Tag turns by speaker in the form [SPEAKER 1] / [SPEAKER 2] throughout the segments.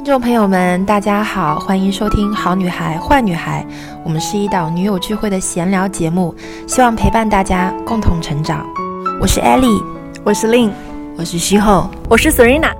[SPEAKER 1] 听众朋友们，大家好，欢迎收听《好女孩坏女孩》，我们是一档女友聚会的闲聊节目，希望陪伴大家共同成长。我是 Ellie，
[SPEAKER 2] 我是 Lin，
[SPEAKER 1] 我是徐后，
[SPEAKER 3] 我是 Serena。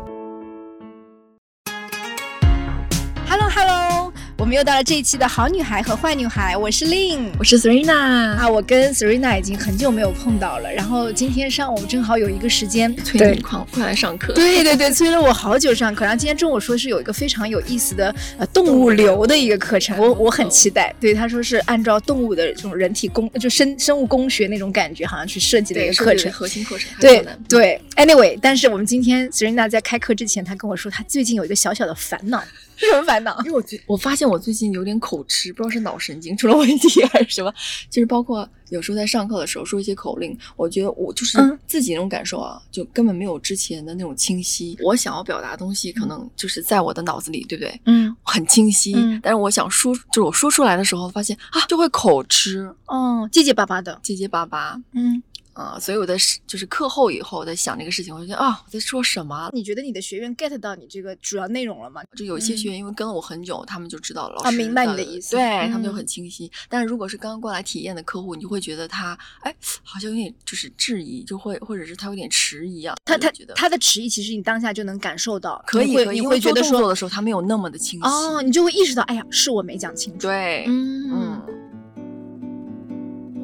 [SPEAKER 2] 们又到了这一期的好女孩和坏女孩，我是 Lin，
[SPEAKER 3] 我是 Serena
[SPEAKER 2] 啊，我跟 Serena 已经很久没有碰到了，然后今天上午正好有一个时间，
[SPEAKER 3] 催你快快来上课，
[SPEAKER 2] 对对对，催了我好久上课，然后今天中午说是有一个非常有意思的呃动物流的一个课程，我我很期待，对他说是按照动物的这种人体工就生生物工学那种感觉，好像去设计的一个课程，
[SPEAKER 3] 核心课程，
[SPEAKER 2] 对对，Anyway，但是我们今天 Serena 在开课之前，他跟我说他最近有一个小小的烦恼。是 什么烦恼？
[SPEAKER 3] 因为我觉我发现我最近有点口吃，不知道是脑神经出了问题 还是什么。就是包括有时候在上课的时候说一些口令，我觉得我就是自己那种感受啊，就根本没有之前的那种清晰。我想要表达的东西，可能就是在我的脑子里，对不对？
[SPEAKER 2] 嗯，
[SPEAKER 3] 很清晰。但是我想说，就是我说出来的时候，发现啊，就会口吃，
[SPEAKER 2] 嗯，结结巴巴的，
[SPEAKER 3] 结结巴巴。
[SPEAKER 2] 嗯。
[SPEAKER 3] 啊，所以我在就是课后以后在想这个事情，我就觉得啊，我在说什么？
[SPEAKER 2] 你觉得你的学员 get 到你这个主要内容了吗？
[SPEAKER 3] 就有一些学员因为跟了我很久，他们就知道老师
[SPEAKER 2] 啊，明白你的意思，
[SPEAKER 3] 对他们就很清晰。但是如果是刚刚过来体验的客户，你就会觉得他哎，好像有点就是质疑，就会或者是他有点迟疑啊。
[SPEAKER 2] 他他他的迟疑，其实你当下就能感受到，
[SPEAKER 3] 可以
[SPEAKER 2] 你会觉得
[SPEAKER 3] 说的时候他没有那么的清晰
[SPEAKER 2] 哦，你就会意识到，哎呀，是我没讲清楚。
[SPEAKER 3] 对，
[SPEAKER 2] 嗯嗯。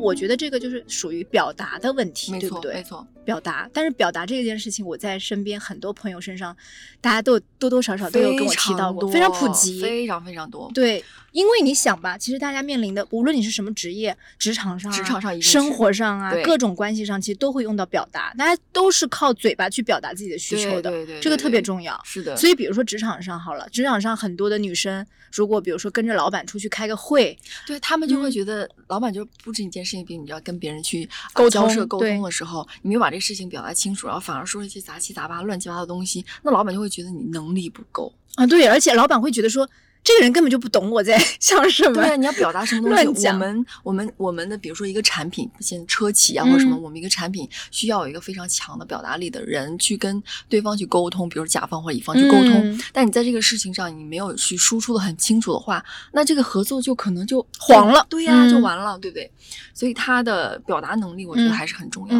[SPEAKER 2] 我觉得这个就是属于表达的问题，对不对？
[SPEAKER 3] 没错，
[SPEAKER 2] 表达。但是表达这件事情，我在身边很多朋友身上，大家都多多少少都有跟我提到过，非常普及，
[SPEAKER 3] 非常非常多。
[SPEAKER 2] 对，因为你想吧，其实大家面临的，无论你是什么职业，职场上、
[SPEAKER 3] 职场上、
[SPEAKER 2] 生活上啊，各种关系上，其实都会用到表达。大家都是靠嘴巴去表达自己的需求的，
[SPEAKER 3] 对对，
[SPEAKER 2] 这个特别重要。
[SPEAKER 3] 是的。
[SPEAKER 2] 所以，比如说职场上好了，职场上很多的女生，如果比如说跟着老板出去开个会，
[SPEAKER 3] 对他们就会觉得老板就布置一件事情给你，要跟别人。去交涉沟通的时候，你没有把这个事情表达清楚，然后反而说一些杂七杂八、乱七八糟的东西，那老板就会觉得你能力不够
[SPEAKER 2] 啊。对，而且老板会觉得说。这个人根本就不懂我在 想什么。
[SPEAKER 3] 对，你要表达什么东西？我们我们我们的，比如说一个产品，现车企啊或者什么，我们一个产品需要有一个非常强的表达力的人去跟对方去沟通，比如甲方或者乙方去沟通。但你在这个事情上，你没有去输出的很清楚的话，那这个合作就可能就
[SPEAKER 2] 黄了。
[SPEAKER 3] 对呀，就完了，对不对？所以他的表达能力，我觉得还是很重要。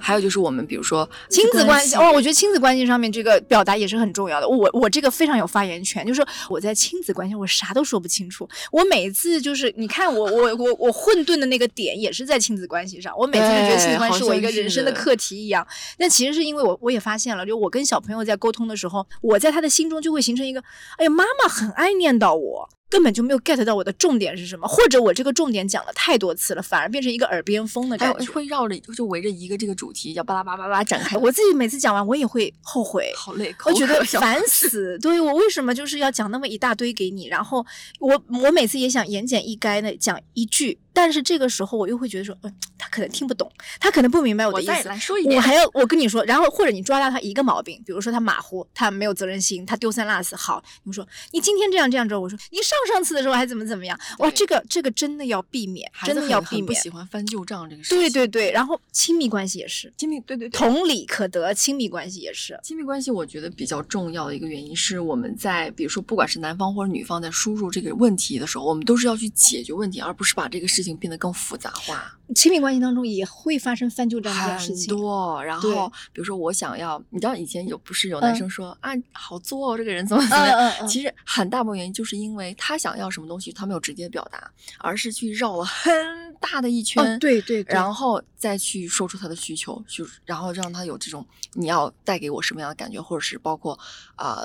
[SPEAKER 3] 还有就是我们，比如说
[SPEAKER 2] 亲子关系哦，我觉得亲子关系上面这个表达也是很重要的。我我这个非常有发言权，就是我在亲子关系我啥都说不清楚。我每次就是你看我我我我混沌的那个点也是在亲子关系上。我每次就觉得亲子关系是我一个人生的课题一样。但其实是因为我我也发现了，就我跟小朋友在沟通的时候，我在他的心中就会形成一个，哎呀，妈妈很爱念叨我。根本就没有 get 到我的重点是什么，或者我这个重点讲了太多次了，反而变成一个耳边风的感觉，
[SPEAKER 3] 会绕着就围着一个这个主题叫巴拉巴拉巴拉展开。
[SPEAKER 2] 我自己每次讲完，我也会后悔，
[SPEAKER 3] 好累，
[SPEAKER 2] 我觉得烦死。对我为什么就是要讲那么一大堆给你，然后我我每次也想言简意赅的讲一句。但是这个时候我又会觉得说，嗯，他可能听不懂，他可能不明白我的意思。我还要我跟你说，然后或者你抓到他一个毛病，比如说他马虎，他没有责任心，他丢三落四。好，你说你今天这样这样之后，我说你上上次的时候还怎么怎么样？哇，这个这个真的要避免，真的要避免。
[SPEAKER 3] 不喜欢翻旧账这个事情。
[SPEAKER 2] 对对对，然后亲密关系也是，
[SPEAKER 3] 亲密对对对，
[SPEAKER 2] 同理可得，亲密关系也是。
[SPEAKER 3] 亲密关系我觉得比较重要的一个原因是我们在比如说不管是男方或者女方在输入这个问题的时候，我们都是要去解决问题，而不是把这个事情变得更复杂。化，
[SPEAKER 2] 亲密关系当中也会发生翻旧账这件事情，
[SPEAKER 3] 很多。然后，比如说我想要，你知道以前有不是有男生说啊，好作哦，这个人怎么怎么样？其实很大部分原因就是因为他想要什么东西，他没有直接表达，而是去绕了很大的一圈，
[SPEAKER 2] 对对，
[SPEAKER 3] 然后再去说出他的需求，就然后让他有这种你要带给我什么样的感觉，或者是包括啊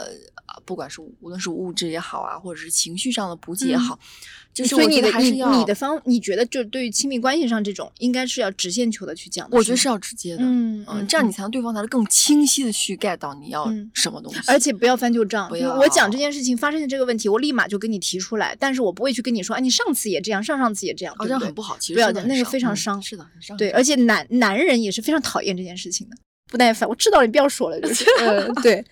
[SPEAKER 3] 不管是无论是物质也好啊，或者是情绪上的补给也好。
[SPEAKER 2] 所以你的
[SPEAKER 3] 你
[SPEAKER 2] 你的方，你觉得就对于亲密关系上这种，应该是要直线球的去讲。
[SPEAKER 3] 我觉得是要直接的，嗯嗯，这样你才能对方才能更清晰的去 get 到你要什么东西。
[SPEAKER 2] 而且不要翻旧账，我讲这件事情发生的这个问题，我立马就跟你提出来，但是我不会去跟你说，哎，你上次也这样，上上次也这样，
[SPEAKER 3] 好像很不好。其实
[SPEAKER 2] 不要的，那个非常伤，
[SPEAKER 3] 是的，很伤。
[SPEAKER 2] 对，而且男男人也是非常讨厌这件事情的，不耐烦。我知道你不要说了，就是，嗯，对。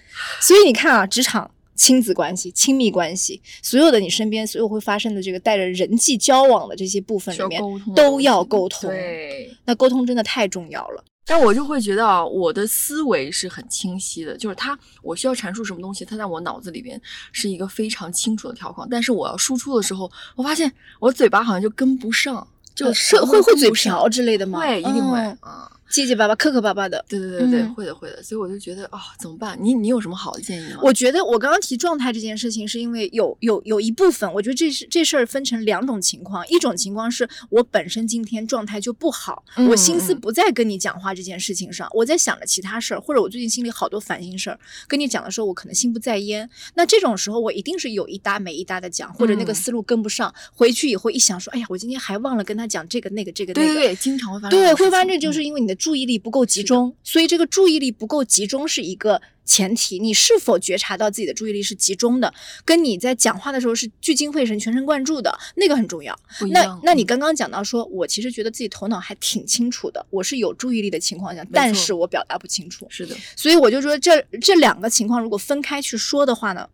[SPEAKER 2] 所以你看啊，职场。亲子关系、亲密关系，所有的你身边所有会发生的这个带着人际交往的这些部分里面，都要沟通。
[SPEAKER 3] 对，
[SPEAKER 2] 那沟通真的太重要了。
[SPEAKER 3] 但我就会觉得啊，我的思维是很清晰的，就是他我需要阐述什么东西，他在我脑子里边是一个非常清楚的条框，但是我要输出的时候，我发现我嘴巴好像就跟不上，就是
[SPEAKER 2] 会会嘴瓢之类的吗？
[SPEAKER 3] 会，一定会啊。
[SPEAKER 2] 结结巴巴、磕磕巴巴的，
[SPEAKER 3] 对对对对，会的会的，所以我就觉得啊，怎么办？你你有什么好的建议吗？
[SPEAKER 2] 我觉得我刚刚提状态这件事情，是因为有有有一部分，我觉得这是这事儿分成两种情况，一种情况是我本身今天状态就不好，我心思不在跟你讲话这件事情上，我在想着其他事儿，或者我最近心里好多烦心事儿，跟你讲的时候，我可能心不在焉。那这种时候，我一定是有一搭没一搭的讲，或者那个思路跟不上，回去以后一想说，哎呀，我今天还忘了跟他讲这个那个这个那
[SPEAKER 3] 个，对对对，经常会发
[SPEAKER 2] 生，对，会发生，这就是因为你的注意力不够集。中，所以这个注意力不够集中是一个前提。你是否觉察到自己的注意力是集中的，跟你在讲话的时候是聚精会神、全神贯注的那个很重要。那那你刚刚讲到说，我其实觉得自己头脑还挺清楚的，我是有注意力的情况下，但是我表达不清楚。
[SPEAKER 3] 是的，
[SPEAKER 2] 所以我就说这这两个情况如果分开去说的话呢，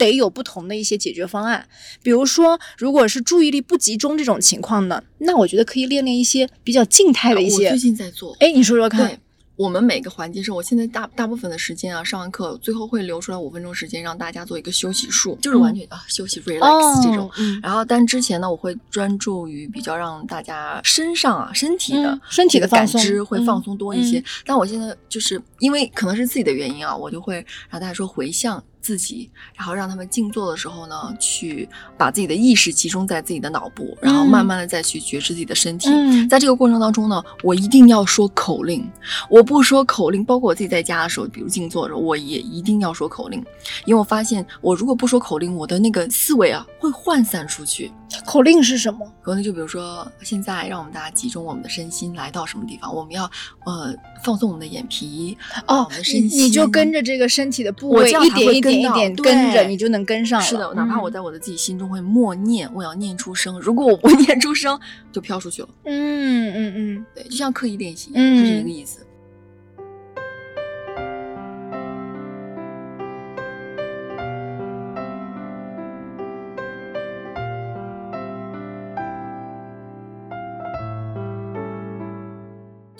[SPEAKER 2] 得有不同的一些解决方案。比如说，如果是注意力不集中这种情况呢，那我觉得可以练练一些比较静态的一些。
[SPEAKER 3] 我最近在做，
[SPEAKER 2] 哎，你说说看。
[SPEAKER 3] 我们每个环节是我现在大大部分的时间啊，上完课最后会留出来五分钟时间让大家做一个休息术，就是完全啊休息 relax 这种。然后，但之前呢，我会专注于比较让大家身上啊身体的
[SPEAKER 2] 身体的
[SPEAKER 3] 感知会放松多一些。但我现在就是因为可能是自己的原因啊，我就会让大家说回向。自己，然后让他们静坐的时候呢，去把自己的意识集中在自己的脑部，然后慢慢的再去觉知自己的身体。在这个过程当中呢，我一定要说口令，我不说口令，包括我自己在家的时候，比如静坐的时候，我也一定要说口令，因为我发现我如果不说口令，我的那个思维啊会涣散出去。
[SPEAKER 2] 口令是什么？
[SPEAKER 3] 口令就比如说，现在让我们大家集中我们的身心来到什么地方，我们要呃放松我们的眼皮哦，
[SPEAKER 2] 你你就跟着这个身体的部位一点一点一点跟着，你就能跟上了。
[SPEAKER 3] 是的，哪怕我在我的自己心中会默念，我要念出声，如果我不念出声，就飘出去了。
[SPEAKER 2] 嗯嗯嗯，
[SPEAKER 3] 对，就像刻意练习，就是一个意思。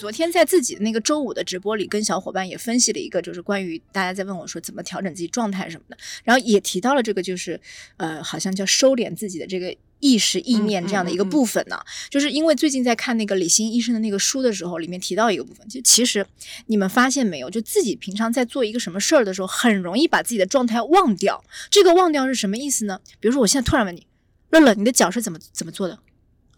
[SPEAKER 2] 昨天在自己的那个周五的直播里，跟小伙伴也分析了一个，就是关于大家在问我说怎么调整自己状态什么的，然后也提到了这个，就是呃，好像叫收敛自己的这个意识意念这样的一个部分呢。就是因为最近在看那个李欣医生的那个书的时候，里面提到一个部分，就其实你们发现没有，就自己平常在做一个什么事儿的时候，很容易把自己的状态忘掉。这个忘掉是什么意思呢？比如说我现在突然问你，乐乐，你的脚是怎么怎么做的？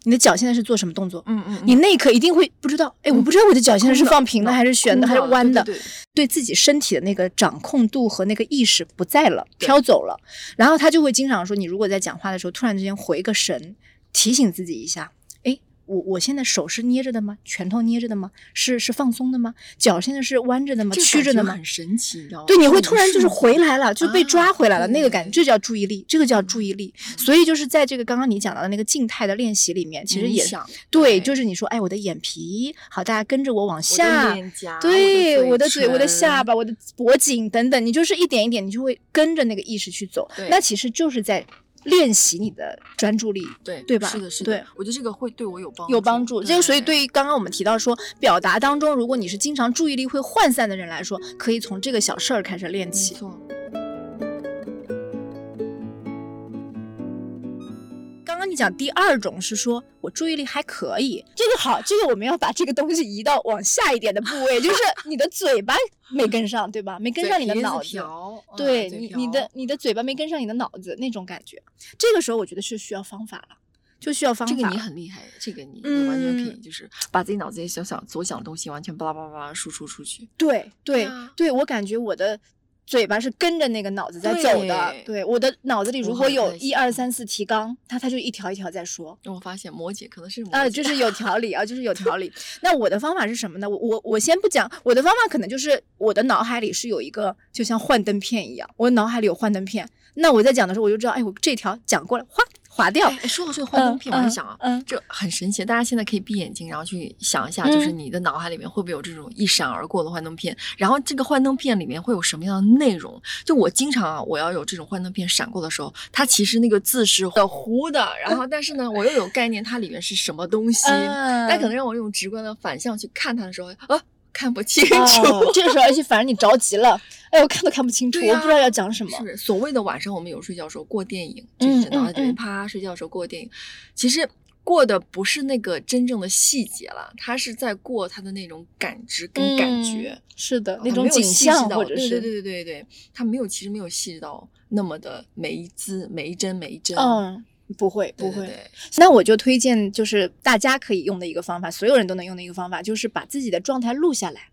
[SPEAKER 2] 你的脚现在是做什么动作？
[SPEAKER 3] 嗯嗯，
[SPEAKER 2] 你那一刻一定会不知道，哎，我不知道我的脚现在是放平的还是悬的还是弯的，对自己身体的那个掌控度和那个意识不在了，飘走了。然后他就会经常说，你如果在讲话的时候突然之间回个神，提醒自己一下。我我现在手是捏着的吗？拳头捏着的吗？是是放松的吗？脚现在是弯着的吗？曲着的吗？
[SPEAKER 3] 很神奇，你知道吗？
[SPEAKER 2] 对，你会突然就是回来了，就被抓回来了，那个感觉，这叫注意力，这个叫注意力。所以就是在这个刚刚你讲到的那个静态的练习里面，其实也对，就是你说，哎，我的眼皮，好，大家跟着我往下，对，我的嘴，我的下巴，我的脖颈等等，你就是一点一点，你就会跟着那个意识去走。那其实就是在。练习你的专注力，
[SPEAKER 3] 对
[SPEAKER 2] 对吧？
[SPEAKER 3] 是的，是
[SPEAKER 2] 的。对，
[SPEAKER 3] 我觉得这个会对我有帮助
[SPEAKER 2] 有帮助。这个所以对于刚刚我们提到说表达当中，如果你是经常注意力会涣散的人来说，可以从这个小事儿开始练起。
[SPEAKER 3] 没错。
[SPEAKER 2] 刚刚你讲第二种是说我注意力还可以，这个好，这个我们要把这个东西移到往下一点的部位，就是 你的嘴巴没跟上，对吧？没跟上你的脑子，对你你的你的嘴巴没跟上你的脑子那种感觉，这个时候我觉得是需要方法了，就需要方法。
[SPEAKER 3] 这个你很厉害，这个你你完全可以就是把自己脑子里想想所想的东西完全巴拉巴拉巴拉输出出去。
[SPEAKER 2] 对对对，我感觉我的。嘴巴是跟着那个脑子在走的，对我的脑子里如果有一二三四提纲，他他就一条一条在说。
[SPEAKER 3] 我发现摩羯可能是
[SPEAKER 2] 啊，就是有条理啊，就是有条理。那我的方法是什么呢？我我我先不讲，我的方法可能就是我的脑海里是有一个就像幻灯片一样，我脑海里有幻灯片。那我在讲的时候，我就知道，哎，我这条讲过了，哗。划掉。
[SPEAKER 3] 说到这个幻灯片，我在想啊，这很神奇。大家现在可以闭眼睛，然后去想一下，就是你的脑海里面会不会有这种一闪而过的幻灯片？然后这个幻灯片里面会有什么样的内容？就我经常啊，我要有这种幻灯片闪过的时候，它其实那个字是糊的，然后但是呢，我又有概念它里面是什么东西。但可能让我用直观的反向去看它的时候，啊。看不清楚。
[SPEAKER 2] 这个时候，而且反正你着急了，哎，我看都看不清楚，我不知道要讲什么。
[SPEAKER 3] 是所谓的晚上我们有睡觉时候过电影，就是脑袋里面啪睡觉的时候过电影，其实。过的不是那个真正的细节了，他是在过他的那种感知跟感觉，
[SPEAKER 2] 是的，那种景象或者是
[SPEAKER 3] 对对对对对，他没有其实没有细致到那么的每一字每一帧每一帧，
[SPEAKER 2] 嗯，不会不会。那我就推荐就是大家可以用的一个方法，所有人都能用的一个方法，就是把自己的状态录下来。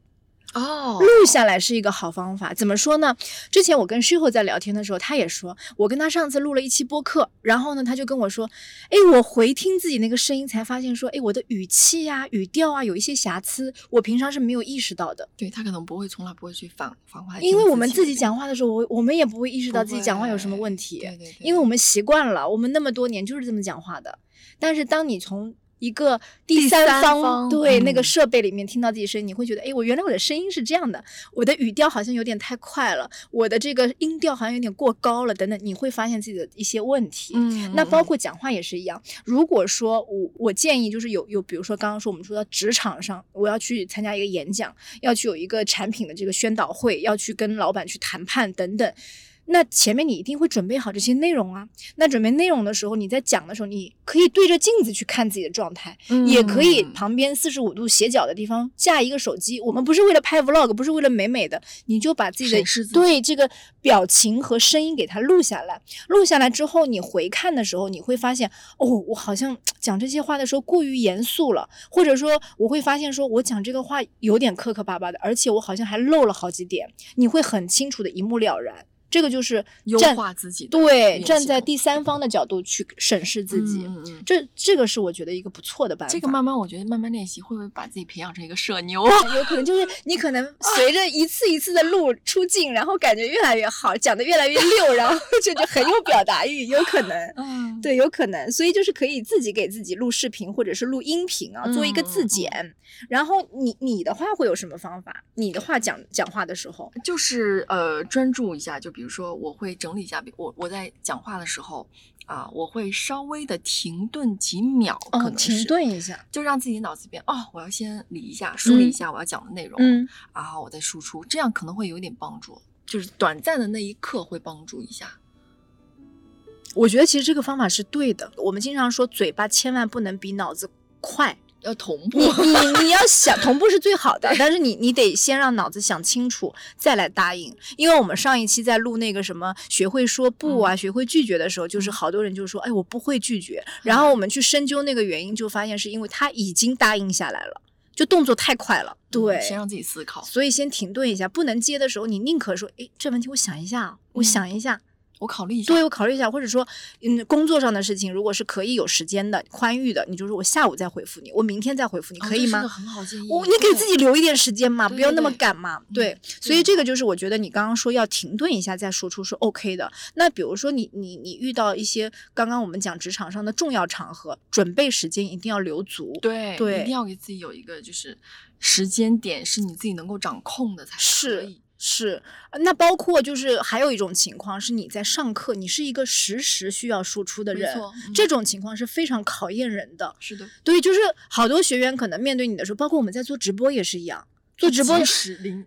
[SPEAKER 3] 哦，
[SPEAKER 2] 录下来是一个好方法。怎么说呢？之前我跟师傅在聊天的时候，他也说，我跟他上次录了一期播客，然后呢，他就跟我说，哎，我回听自己那个声音，才发现说，哎，我的语气呀、语调啊，有一些瑕疵，我平常是没有意识到的。
[SPEAKER 3] 对他可能不会，从来不会去反反话，
[SPEAKER 2] 因为我们自己讲话的时候，我我们也不会意识到自己讲话有什么问题，
[SPEAKER 3] 对对，
[SPEAKER 2] 因为我们习惯了，我们那么多年就是这么讲话的。但是当你从一个第三方对那个设备里面听到自己声音，你会觉得，哎，我原来我的声音是这样的，我的语调好像有点太快了，我的这个音调好像有点过高了，等等，你会发现自己的一些问题。
[SPEAKER 3] 嗯，
[SPEAKER 2] 那包括讲话也是一样。如果说我我建议就是有有，比如说刚刚说我们说到职场上，我要去参加一个演讲，要去有一个产品的这个宣导会，要去跟老板去谈判等等。那前面你一定会准备好这些内容啊。那准备内容的时候，你在讲的时候，你可以对着镜子去看自己的状态，也可以旁边四十五度斜角的地方架一个手机。我们不是为了拍 vlog，不是为了美美的，你就把自己的对这个表情和声音给它录下来。录下来之后，你回看的时候，你会发现，哦，我好像讲这些话的时候过于严肃了，或者说我会发现，说我讲这个话有点磕磕巴巴的，而且我好像还漏了好几点。你会很清楚的一目了然。这个就是
[SPEAKER 3] 优化自己，
[SPEAKER 2] 对，站在第三方的角度去审视自己，
[SPEAKER 3] 嗯嗯，
[SPEAKER 2] 这这个是我觉得一个不错的办法。
[SPEAKER 3] 这个慢慢，我觉得慢慢练习，会不会把自己培养成一个社牛？
[SPEAKER 2] 有可能就是你可能随着一次一次的录出镜，然后感觉越来越好，讲的越来越溜，然后就就很有表达欲，有可能，
[SPEAKER 3] 嗯，
[SPEAKER 2] 对，有可能。所以就是可以自己给自己录视频或者是录音频啊，做一个自检。然后你你的话会有什么方法？你的话讲讲话的时候，
[SPEAKER 3] 就是呃专注一下，就比如说我会整理一下，我我在讲话的时候啊，我会稍微的停顿几秒，可能
[SPEAKER 2] 停顿一下，
[SPEAKER 3] 就让自己脑子里边哦，我要先理一下，梳理一下我要讲的内容，
[SPEAKER 2] 嗯，
[SPEAKER 3] 然后我再输出，这样可能会有点帮助，就是短暂的那一刻会帮助一下。
[SPEAKER 2] 我觉得其实这个方法是对的。我们经常说嘴巴千万不能比脑子快。
[SPEAKER 3] 要同步，
[SPEAKER 2] 你你你要想同步是最好的，但是你你得先让脑子想清楚，再来答应。因为我们上一期在录那个什么学会说不啊，学会拒绝的时候，就是好多人就说，哎，我不会拒绝。然后我们去深究那个原因，就发现是因为他已经答应下来了，就动作太快了。对，
[SPEAKER 3] 先让自己思考，
[SPEAKER 2] 所以先停顿一下，不能接的时候，你宁可说，哎，这问题我想一下，我想一下。
[SPEAKER 3] 我考虑一下，
[SPEAKER 2] 对我考虑一下，或者说，嗯，工作上的事情，如果是可以有时间的、宽裕的，你就说我下午再回复你，我明天再回复你，可以吗？
[SPEAKER 3] 很好建议。
[SPEAKER 2] 我你给自己留一点时间嘛，不要那么赶嘛。对，所以这个就是我觉得你刚刚说要停顿一下再说出是 OK 的。那比如说你你你遇到一些刚刚我们讲职场上的重要场合，准备时间一定要留足。
[SPEAKER 3] 对
[SPEAKER 2] 对，
[SPEAKER 3] 一定要给自己有一个就是时间点是你自己能够掌控的才可以。
[SPEAKER 2] 是，那包括就是还有一种情况是你在上课，你是一个实时需要输出的人，这种情况是非常考验人的。
[SPEAKER 3] 是的，
[SPEAKER 2] 对，就是好多学员可能面对你的时候，包括我们在做直播也是一样，做直播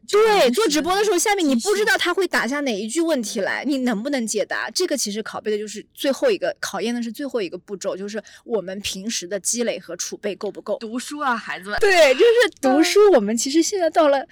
[SPEAKER 2] 对，做直播的时候，下面你不知道他会打下哪一句问题来，你能不能解答？这个其实拷贝的就是最后一个考验的是最后一个步骤，就是我们平时的积累和储备够不够？
[SPEAKER 3] 读书啊，孩子们。
[SPEAKER 2] 对，就是读书。我们其实现在到了。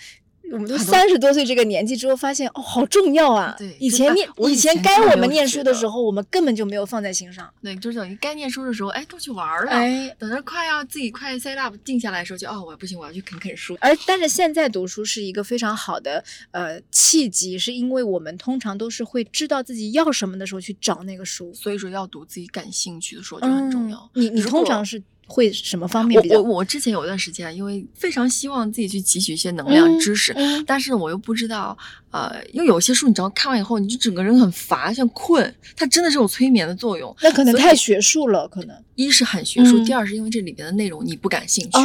[SPEAKER 2] 我们都三十多岁这个年纪之后，发现哦，好重要啊！
[SPEAKER 3] 对，
[SPEAKER 2] 以前念，以前该我们念书的时候，我们根本就没有放在心上。
[SPEAKER 3] 对，就是等于该念书的时候，哎，都去玩了。
[SPEAKER 2] 哎，
[SPEAKER 3] 等着快要自己快 set up 定下来的时候，就哦，我不行，我要去啃啃书。
[SPEAKER 2] 而但是现在读书是一个非常好的呃契机，是因为我们通常都是会知道自己要什么的时候去找那个书，
[SPEAKER 3] 所以说要读自己感兴趣的书就很重要。
[SPEAKER 2] 你你通常是？会什么方面比较？
[SPEAKER 3] 我我之前有一段时间，因为非常希望自己去汲取一些能量知识，但是我又不知道，呃，因为有些书你知道看完以后，你就整个人很乏，像困，它真的是有催眠的作用。
[SPEAKER 2] 那可能太学术了，可能
[SPEAKER 3] 一是很学术，第二是因为这里边的内容你不感兴趣，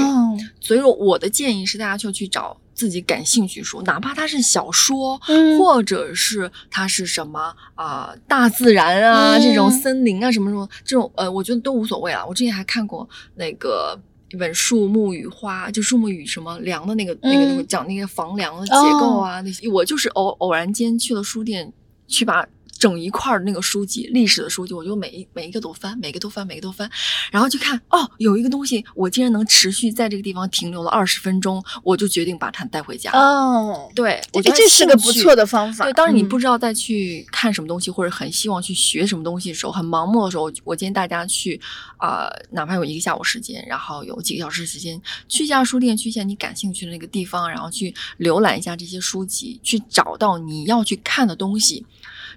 [SPEAKER 3] 所以说我的建议是大家就去找。自己感兴趣书，哪怕它是小说，或者是它是什么啊，大自然啊，这种森林啊，什么什么这种，呃，我觉得都无所谓了。我之前还看过那个一本《树木与花》，就树木与什么梁的那个那个讲那个房梁的结构啊那些。我就是偶偶然间去了书店，去把。整一块儿那个书籍，历史的书籍，我就每一每一个都翻，每个都翻，每个都翻，然后去看哦，有一个东西，我竟然能持续在这个地方停留了二十分钟，我就决定把它带回家。
[SPEAKER 2] 哦，
[SPEAKER 3] 对，我觉得
[SPEAKER 2] 这是个不错的方法。
[SPEAKER 3] 对，当你不知道再去看什么东西，或者很希望去学什么东西的时候，很盲目的时候，我建议大家去啊，哪怕有一个下午时间，然后有几个小时时间，去一下书店，去一下你感兴趣的那个地方，然后去浏览一下这些书籍，去找到你要去看的东西。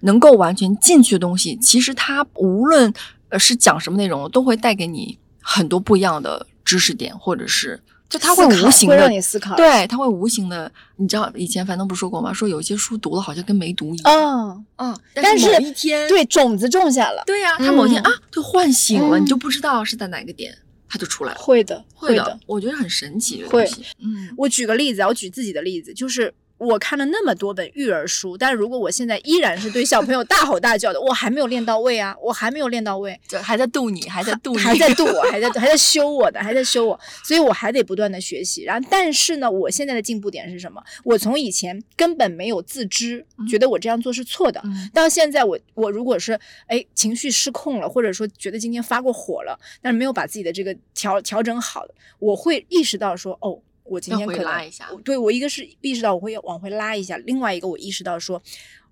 [SPEAKER 3] 能够完全进去的东西，其实它无论呃是讲什么内容，都会带给你很多不一样的知识点，或者是就它会无形的
[SPEAKER 2] 让你思考，
[SPEAKER 3] 对，它会无形的。你知道以前樊登不说过吗？说有一些书读了好像跟没读一样。嗯嗯，但
[SPEAKER 2] 是
[SPEAKER 3] 某一天
[SPEAKER 2] 对种子种下了，
[SPEAKER 3] 对呀，它某天啊就唤醒了，你就不知道是在哪个点，它就出来了。
[SPEAKER 2] 会的，
[SPEAKER 3] 会
[SPEAKER 2] 的，
[SPEAKER 3] 我觉得很神奇。
[SPEAKER 2] 会，
[SPEAKER 3] 嗯，
[SPEAKER 2] 我举个例子，我举自己的例子，就是。我看了那么多本育儿书，但是如果我现在依然是对小朋友大吼大叫的，我还没有练到位啊，我还没有练到位，
[SPEAKER 3] 就还在度你，还在度，
[SPEAKER 2] 还在度我，还在还在修我的，还在修我，所以我还得不断的学习。然后，但是呢，我现在的进步点是什么？我从以前根本没有自知，觉得我这样做是错的，到现在我我如果是哎情绪失控了，或者说觉得今天发过火了，但是没有把自己的这个调调整好的，我会意识到说哦。我今天可能对我一个是意识到我会往回拉一下，另外一个我意识到说，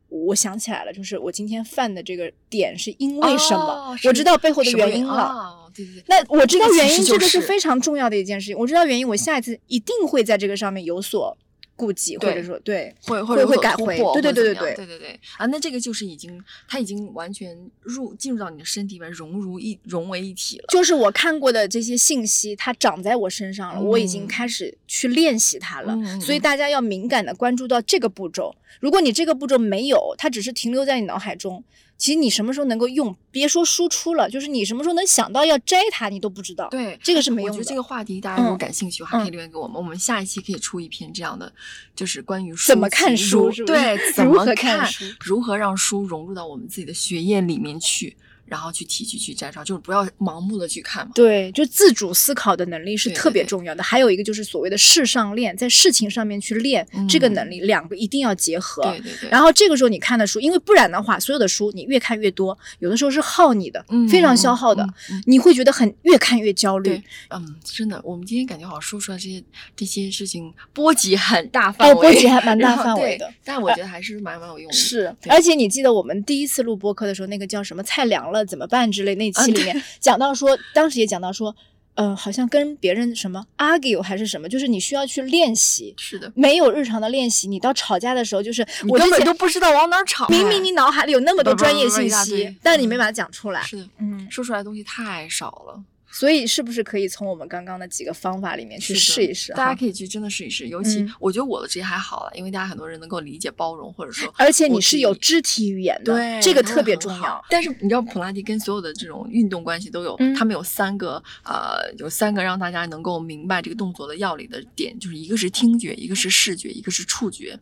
[SPEAKER 2] 我想起来了，就是我今天犯的这个点是因为什么？我知道背后的原因了。
[SPEAKER 3] 对对对，
[SPEAKER 2] 那我知道原因，这个是非常重要的一件事情。我知道原因，我下一次一定会在这个上面有所。顾忌，或者说对，
[SPEAKER 3] 会会
[SPEAKER 2] 会改回，对对对对
[SPEAKER 3] 对对对对啊！那这个就是已经，它已经完全入进入到你的身体里面，融入一融为一体了。
[SPEAKER 2] 就是我看过的这些信息，它长在我身上了，我已经开始去练习它了。所以大家要敏感的关注到这个步骤。如果你这个步骤没有，它只是停留在你脑海中。其实你什么时候能够用？别说输出了，就是你什么时候能想到要摘它，你都不知道。
[SPEAKER 3] 对，
[SPEAKER 2] 这个是没用
[SPEAKER 3] 的。我觉得这个话题大家如果感兴趣，还可以留言给我们。我们下一期可以出一篇这样的，就是关于
[SPEAKER 2] 怎么看书，
[SPEAKER 3] 对，怎么
[SPEAKER 2] 看，
[SPEAKER 3] 如何让书融入到我们自己的学业里面去。然后去提取、去摘抄，就是不要盲目的去看嘛。
[SPEAKER 2] 对，就自主思考的能力是特别重要的。还有一个就是所谓的事上练，在事情上面去练这个能力，两个一定要结合。
[SPEAKER 3] 对对对。
[SPEAKER 2] 然后这个时候你看的书，因为不然的话，所有的书你越看越多，有的时候是耗你的，非常消耗的，你会觉得很越看越焦虑。
[SPEAKER 3] 嗯，真的，我们今天感觉好像说出来这些这些事情波及很大范围，哦
[SPEAKER 2] 波及还蛮大范围的。
[SPEAKER 3] 但我觉得还是蛮蛮有用的。
[SPEAKER 2] 是，而且你记得我们第一次录播客的时候，那个叫什么菜凉了。怎么办之类那期里面讲到说，当时也讲到说，呃，好像跟别人什么 argue 还是什么，就是你需要去练习。
[SPEAKER 3] 是的，
[SPEAKER 2] 没有日常的练习，你到吵架的时候，就是我
[SPEAKER 3] 根本都不知道往哪吵。
[SPEAKER 2] 明明你脑海里有那么多专业信息，但你没把它讲出来。
[SPEAKER 3] 是的，嗯，说出来的东西太少了。
[SPEAKER 2] 所以是不是可以从我们刚刚的几个方法里面去试一试？
[SPEAKER 3] 大家可以去真的试一试。尤其我觉得我的职业还好了，因为大家很多人能够理解包容，或者说，
[SPEAKER 2] 而且你是有肢体语言的，
[SPEAKER 3] 对，
[SPEAKER 2] 这个特别重要。
[SPEAKER 3] 但是你知道普拉提跟所有的这种运动关系都有，他们有三个呃，有三个让大家能够明白这个动作的要领的点，就是一个是听觉，一个是视觉，一个是触觉。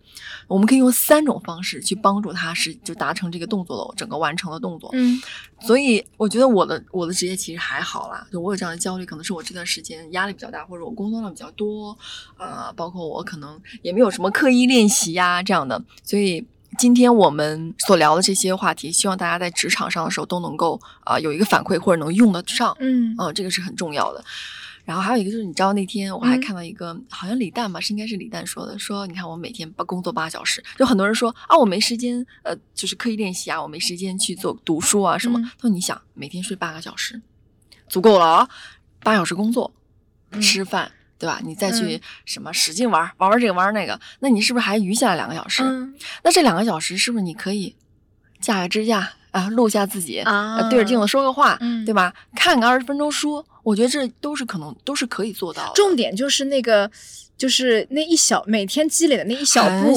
[SPEAKER 3] 我们可以用三种方式去帮助他，是就达成这个动作的整个完成的动作。
[SPEAKER 2] 嗯，
[SPEAKER 3] 所以我觉得我的我的职业其实还好啦，就我有这样的焦虑，可能。是我这段时间压力比较大，或者我工作量比较多，呃，包括我可能也没有什么刻意练习呀这样的，所以今天我们所聊的这些话题，希望大家在职场上的时候都能够啊有一个反馈或者能用得上，
[SPEAKER 2] 嗯，
[SPEAKER 3] 呃，这个是很重要的。然后还有一个就是，你知道那天我还看到一个，好像李诞吧，是应该是李诞说的，说你看我每天八工作八小时，就很多人说啊我没时间，呃，就是刻意练习啊，我没时间去做读书啊什么。他说你想每天睡八个小时，足够了啊。八小时工作，吃饭，对吧？你再去什么使劲玩，玩玩这个玩那个，那你是不是还余下来两个小时？那这两个小时是不是你可以架个支架啊，录下自己，对着镜子说个话，对吧？看个二十分钟书，我觉得这都是可能，都是可以做到。
[SPEAKER 2] 重点就是那个。就是那一小每天积累的那一小步，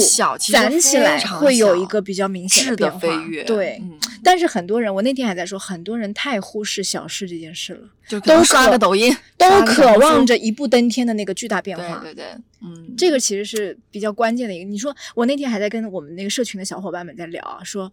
[SPEAKER 2] 攒起来会有一个比较明显的变化。对，但是很多人，我那天还在说，很多人太忽视小事这件事了，
[SPEAKER 3] 就
[SPEAKER 2] 都
[SPEAKER 3] 刷个抖音，
[SPEAKER 2] 都渴望着一步登天的那个巨大变化。
[SPEAKER 3] 对对对，嗯，
[SPEAKER 2] 这个其实是比较关键的一个。你说我那天还在跟我们那个社群的小伙伴们在聊啊，说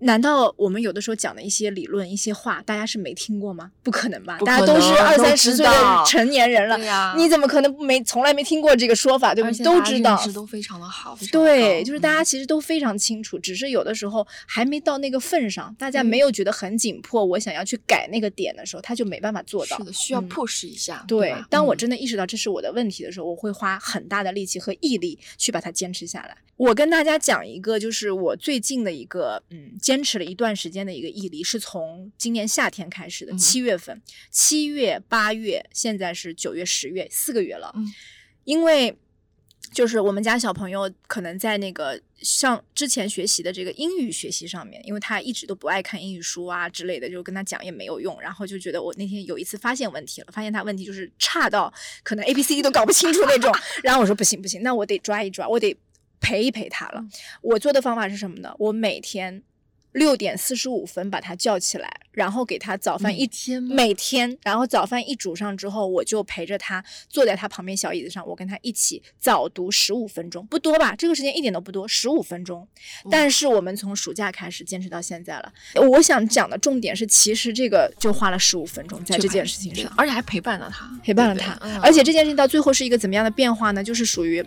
[SPEAKER 2] 难道我们有的时候讲的一些理论、一些话，大家是没听过吗？不可能吧？大家都是二三十岁的成年人了，你怎么可能没从来没听过这个说法？对不对？都知道，
[SPEAKER 3] 都非常的好。
[SPEAKER 2] 对，就是大家其实都非常清楚，只是有的时候还没到那个份上，大家没有觉得很紧迫，我想要去改那个点的时候，他就没办法做到。
[SPEAKER 3] 是的，需要 push 一下。
[SPEAKER 2] 对，当我真的意识到这是我的问题的时候，我会花很大的力气和毅力去把它坚持下来。我跟大家讲一个，就是我最近的一个，嗯，坚持了一段时间的一个毅力，是从今年夏天开始的，七月份，七月、八月，现在是九月、十月，四个月了。嗯，因为就是我们家小朋友可能在那个像之前学习的这个英语学习上面，因为他一直都不爱看英语书啊之类的，就跟他讲也没有用，然后就觉得我那天有一次发现问题了，发现他问题就是差到可能 A B C D 都搞不清楚那种，然后我说不行不行，那我得抓一抓，我得。陪一陪他了。我做的方法是什么呢？我每天六点四十五分把他叫起来，然后给他早饭一
[SPEAKER 3] 天
[SPEAKER 2] 每天，然后早饭一煮上之后，我就陪着他坐在他旁边小椅子上，我跟他一起早读十五分钟，不多吧？这个时间一点都不多，十五分钟。但是我们从暑假开始坚持到现在了。我想讲的重点是，其实这个就花了十五分钟在这件事情上，
[SPEAKER 3] 而且还陪伴了他，
[SPEAKER 2] 陪伴了他。而且这件事情到最后是一个怎么样的变化呢？就是属于。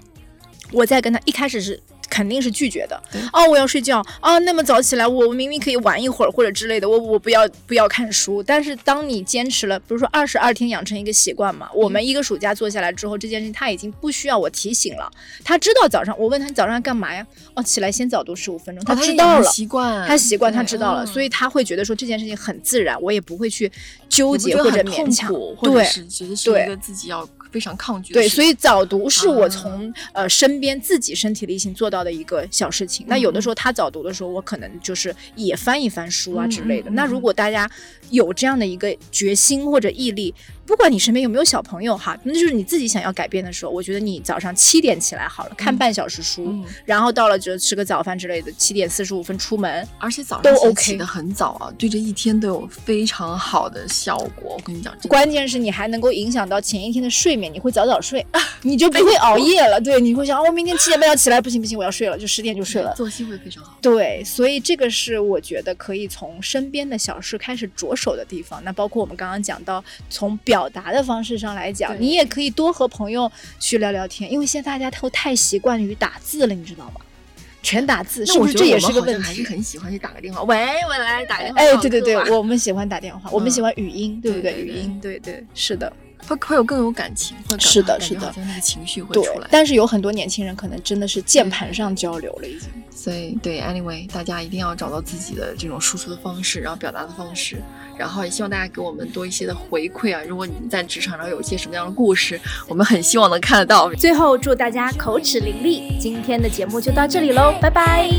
[SPEAKER 2] 我在跟他一开始是。肯定是拒绝的。哦，我要睡觉。啊，那么早起来，我明明可以玩一会儿或者之类的，我我不要不要看书。但是当你坚持了，比如说二十二天养成一个习惯嘛，我们一个暑假做下来之后，这件事情他已经不需要我提醒了，他知道早上我问他早上干嘛呀？哦，起来先早读十五分钟，他知道了，
[SPEAKER 3] 习惯，
[SPEAKER 2] 他习惯，他知道了，所以他会觉得说这件事情很自然，我也不会去纠结或者勉强，对，
[SPEAKER 3] 觉得是一个自己要。非常抗拒。
[SPEAKER 2] 对，所以早读是我从呃身边自己身体力行做到的一个小事情。那有的时候他早读的时候，我可能就是也翻一翻书啊之类的。那如果大家有这样的一个决心或者毅力。不管你身边有没有小朋友哈，那就是你自己想要改变的时候。我觉得你早上七点起来好了，看半小时书，然后到了就吃个早饭之类的，七点四十五分出门，
[SPEAKER 3] 而且早上都起的很早啊，对这一天都有非常好的效果。我跟你讲，
[SPEAKER 2] 关键是你还能够影响到前一天的睡眠，你会早早睡，你就不会熬夜了。对，你会想，我明天七点半要起来，不行不行，我要睡了，就十点就睡了，
[SPEAKER 3] 作息会非常好。
[SPEAKER 2] 对，所以这个是我觉得可以从身边的小事开始着手的地方。那包括我们刚刚讲到从表达的方式。上来讲，你也可以多和朋友去聊聊天，因为现在大家都太习惯于打字了，你知道吗？全打字，是不是这也是个问题？
[SPEAKER 3] 还是很喜欢去打个电话，喂，我来打电话。
[SPEAKER 2] 哎，对对对，我们喜欢打电话，我们喜欢语音，对不对？语音，对对，是的。
[SPEAKER 3] 会会有更有感情，
[SPEAKER 2] 是的，是的，
[SPEAKER 3] 那个情绪会出来。
[SPEAKER 2] 但是有很多年轻人可能真的是键盘上交流了，已经。
[SPEAKER 3] 所以对，anyway，大家一定要找到自己的这种输出的方式，然后表达的方式，然后也希望大家给我们多一些的回馈啊！如果你们在职场上有一些什么样的故事，我们很希望能看得到。
[SPEAKER 2] 最后祝大家口齿伶俐，今天的节目就到这里喽，拜拜。